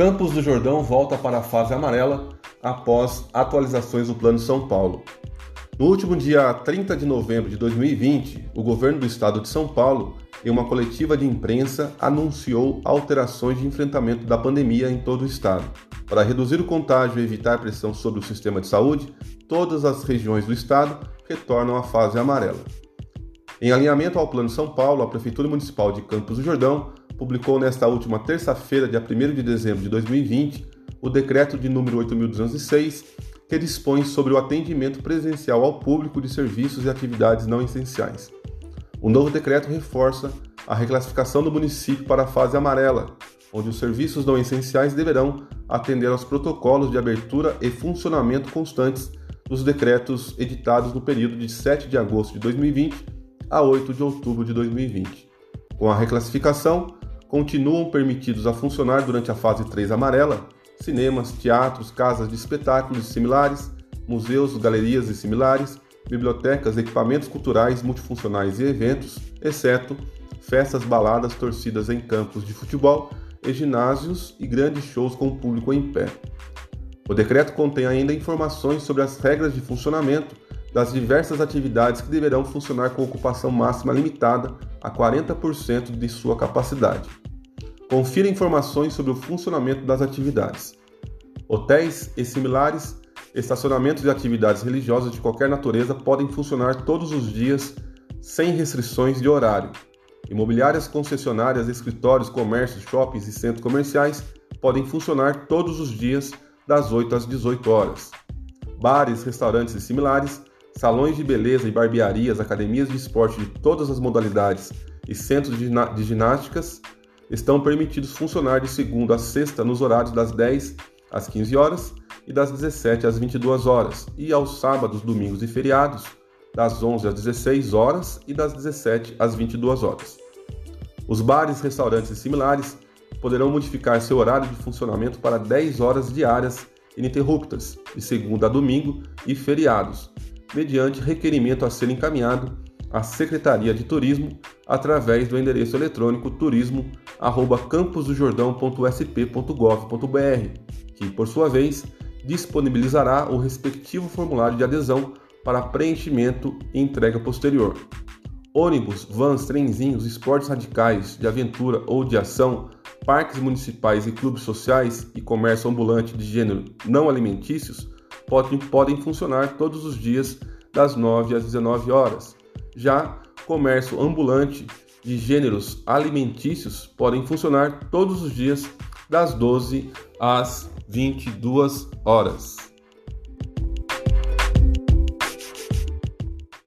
Campos do Jordão volta para a fase amarela após atualizações do Plano São Paulo. No último dia 30 de novembro de 2020, o governo do estado de São Paulo, em uma coletiva de imprensa, anunciou alterações de enfrentamento da pandemia em todo o estado. Para reduzir o contágio e evitar pressão sobre o sistema de saúde, todas as regiões do estado retornam à fase amarela. Em alinhamento ao Plano São Paulo, a Prefeitura Municipal de Campos do Jordão publicou nesta última terça-feira, dia 1 de dezembro de 2020, o decreto de número 8206, que dispõe sobre o atendimento presencial ao público de serviços e atividades não essenciais. O novo decreto reforça a reclassificação do município para a fase amarela, onde os serviços não essenciais deverão atender aos protocolos de abertura e funcionamento constantes dos decretos editados no período de 7 de agosto de 2020 a 8 de outubro de 2020. Com a reclassificação, continuam permitidos a funcionar durante a fase 3 amarela cinemas, teatros, casas de espetáculos e similares, museus, galerias e similares, bibliotecas, equipamentos culturais, multifuncionais e eventos, exceto festas, baladas, torcidas em campos de futebol e ginásios e grandes shows com o público em pé. O decreto contém ainda informações sobre as regras de funcionamento das diversas atividades que deverão funcionar com ocupação máxima limitada a 40% de sua capacidade. Confira informações sobre o funcionamento das atividades. Hotéis e similares, estacionamentos e atividades religiosas de qualquer natureza podem funcionar todos os dias sem restrições de horário. Imobiliárias concessionárias, escritórios, comércios, shoppings e centros comerciais podem funcionar todos os dias das 8 às 18 horas. Bares, restaurantes e similares, salões de beleza e barbearias, academias de esporte de todas as modalidades e centros de ginásticas estão permitidos funcionar de segunda a sexta nos horários das 10 às 15 horas e das 17 às 22 horas, e aos sábados, domingos e feriados, das 11 às 16 horas e das 17 às 22 horas. Os bares, restaurantes e similares poderão modificar seu horário de funcionamento para 10 horas diárias ininterruptas, de segunda a domingo e feriados, mediante requerimento a ser encaminhado à Secretaria de Turismo através do endereço eletrônico turismo@camposdojordão.sp.gov.br, que por sua vez disponibilizará o respectivo formulário de adesão para preenchimento e entrega posterior. Ônibus, vans, trenzinhos, esportes radicais, de aventura ou de ação, parques municipais e clubes sociais e comércio ambulante de gênero não alimentícios podem, podem funcionar todos os dias das 9 às 19 horas, já comércio ambulante de gêneros alimentícios podem funcionar todos os dias das 12 às 22 horas.